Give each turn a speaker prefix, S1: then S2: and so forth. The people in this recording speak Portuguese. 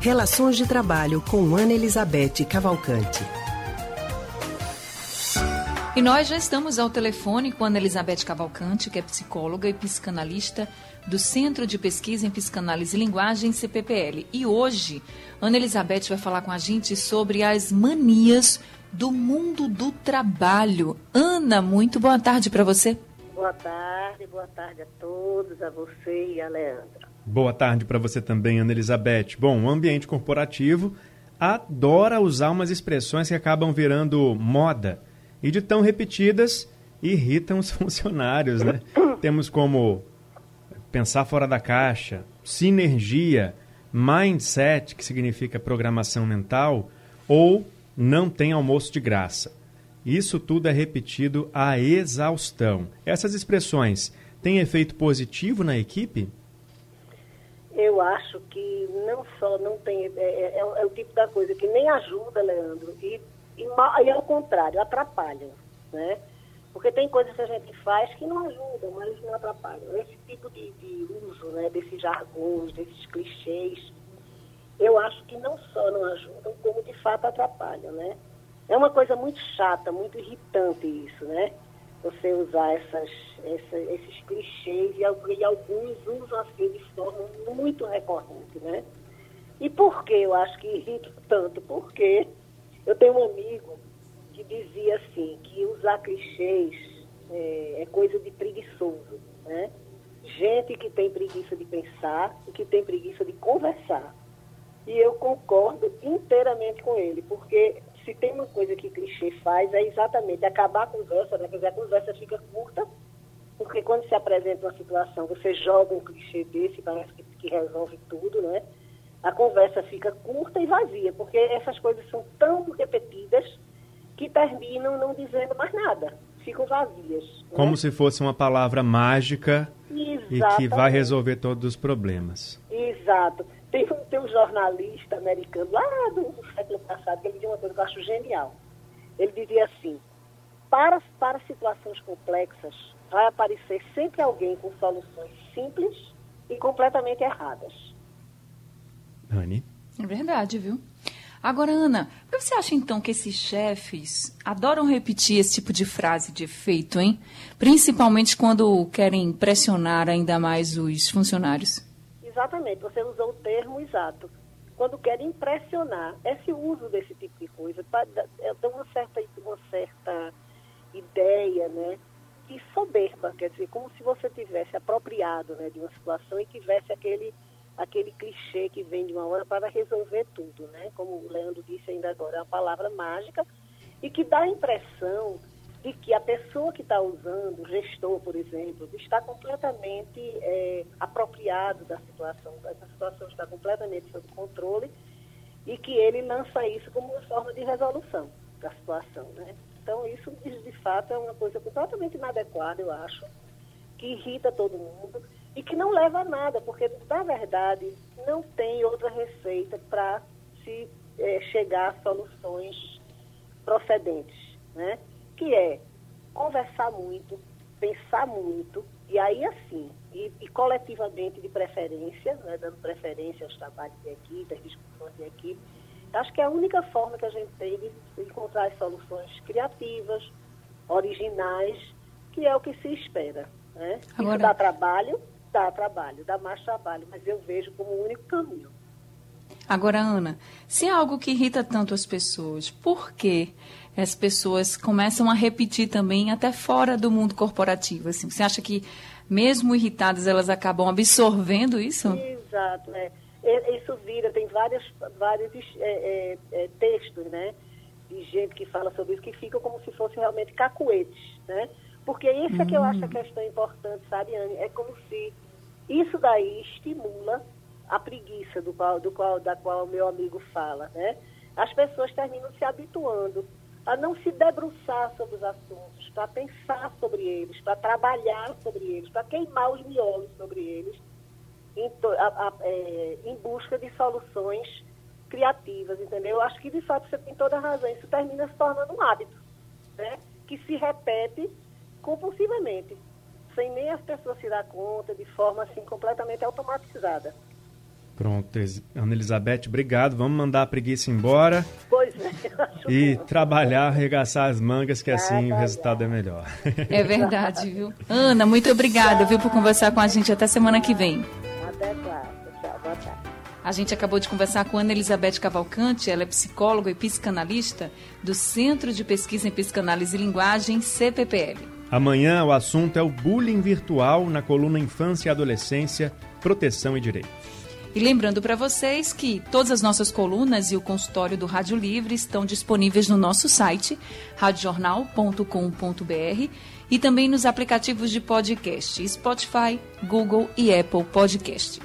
S1: Relações de Trabalho com Ana Elizabeth Cavalcante.
S2: E nós já estamos ao telefone com Ana Elizabeth Cavalcante, que é psicóloga e psicanalista do Centro de Pesquisa em Psicanálise e Linguagem, CPPL. E hoje, Ana Elizabeth vai falar com a gente sobre as manias do mundo do trabalho. Ana, muito boa tarde para você.
S3: Boa tarde, boa tarde a todos, a você e a Leandra.
S4: Boa tarde para você também, Ana Elizabeth. Bom, o ambiente corporativo adora usar umas expressões que acabam virando moda e de tão repetidas irritam os funcionários, né? Temos como pensar fora da caixa, sinergia, mindset, que significa programação mental, ou não tem almoço de graça. Isso tudo é repetido à exaustão. Essas expressões têm efeito positivo na equipe?
S3: Eu acho que não só não tem. É, é, é, é o tipo da coisa que nem ajuda, Leandro, e, e, e ao contrário, atrapalha. Né? Porque tem coisas que a gente faz que não ajudam, mas não atrapalham. Esse tipo de, de uso né, desses jargões, desses clichês, eu acho que não só não ajudam, como de fato atrapalham. Né? É uma coisa muito chata, muito irritante isso, né? Você usar essas, essa, esses clichês e, e, alguns usam assim de forma muito recorrente, né? E por que eu acho que irrita tanto? Porque eu tenho um amigo que dizia assim, que usar clichês é, é coisa de preguiçoso, né? Gente que tem preguiça de pensar e que tem preguiça de conversar. E eu concordo inteiramente com ele, porque se tem uma coisa que clichê faz, é exatamente acabar a conversa, né? Quer dizer, a conversa fica curta, porque quando se apresenta uma situação, você joga um clichê desse, parece que, que resolve tudo, né? A conversa fica curta e vazia, porque essas coisas são tão repetidas que terminam não dizendo mais nada, ficam vazias.
S4: Né? Como né? se fosse uma palavra mágica Exatamente. e que vai resolver todos os problemas.
S3: Exato. Tem, tem um jornalista americano lá do, século passado que ele dizia uma coisa que eu acho genial. Ele dizia assim, para, para situações complexas, vai aparecer sempre alguém com soluções simples e completamente erradas.
S4: Anne?
S2: É verdade, viu? Agora, Ana, por que você acha então que esses chefes adoram repetir esse tipo de frase de efeito, hein? Principalmente quando querem pressionar ainda mais os funcionários.
S3: Exatamente, você usou o termo exato. Quando quer impressionar, esse uso desse tipo de coisa é, dá uma certa, uma certa ideia, né? De soberba, quer dizer, como se você tivesse apropriado né, de uma situação e tivesse aquele, aquele clichê que vem de uma hora para resolver tudo, né? Como o Leandro disse ainda agora, é uma palavra mágica e que dá a impressão de que a pessoa que está usando, o gestor, por exemplo, está completamente é, apropriado da situação, essa situação está completamente sob controle e que ele lança isso como uma forma de resolução da situação. Né? Então, isso, de fato, é uma coisa completamente inadequada, eu acho, que irrita todo mundo e que não leva a nada, porque, na verdade, não tem outra receita para se é, chegar a soluções procedentes, né? que é conversar muito, pensar muito, e aí assim, e, e coletivamente de preferência, né, dando preferência aos trabalhos de equipe, às discussões de equipe. Acho que é a única forma que a gente tem de encontrar as soluções criativas, originais, que é o que se espera. Né? Agora... Isso dá trabalho, dá trabalho, dá mais trabalho, mas eu vejo como o único caminho.
S2: Agora, Ana, se é algo que irrita tanto as pessoas, por que as pessoas começam a repetir também até fora do mundo corporativo? Assim, você acha que, mesmo irritadas, elas acabam absorvendo isso?
S3: Exato, né? Isso vira, tem várias, vários é, é, é, textos, né? De gente que fala sobre isso, que ficam como se fossem realmente cacuetes, né? Porque isso hum. é que eu acho a hum. questão importante, sabe, Anne? É como se isso daí estimula a preguiça do qual, do qual, da qual o meu amigo fala, né? As pessoas terminam se habituando a não se debruçar sobre os assuntos, para pensar sobre eles, para trabalhar sobre eles, para queimar os miolos sobre eles, em, a, a, é, em, busca de soluções criativas, entendeu? Eu acho que, de fato, você tem toda a razão. Isso termina se tornando um hábito, né? Que se repete compulsivamente, sem nem as pessoas se dar conta, de forma, assim, completamente automatizada.
S4: Pronto, Ana Elizabeth, obrigado. Vamos mandar a preguiça embora. E trabalhar, arregaçar as mangas, que assim o resultado é melhor.
S2: É verdade, viu? Ana, muito obrigada, viu, por conversar com a gente. Até semana que vem.
S3: Até quarta. Tchau, boa tarde.
S2: A gente acabou de conversar com Ana Elizabeth Cavalcante, ela é psicóloga e psicanalista do Centro de Pesquisa em Psicanálise e Linguagem, CPPL.
S4: Amanhã o assunto é o bullying virtual na coluna Infância e Adolescência, Proteção e Direitos.
S2: E lembrando para vocês que todas as nossas colunas e o consultório do Rádio Livre estão disponíveis no nosso site, radiojornal.com.br e também nos aplicativos de podcast Spotify, Google e Apple Podcast.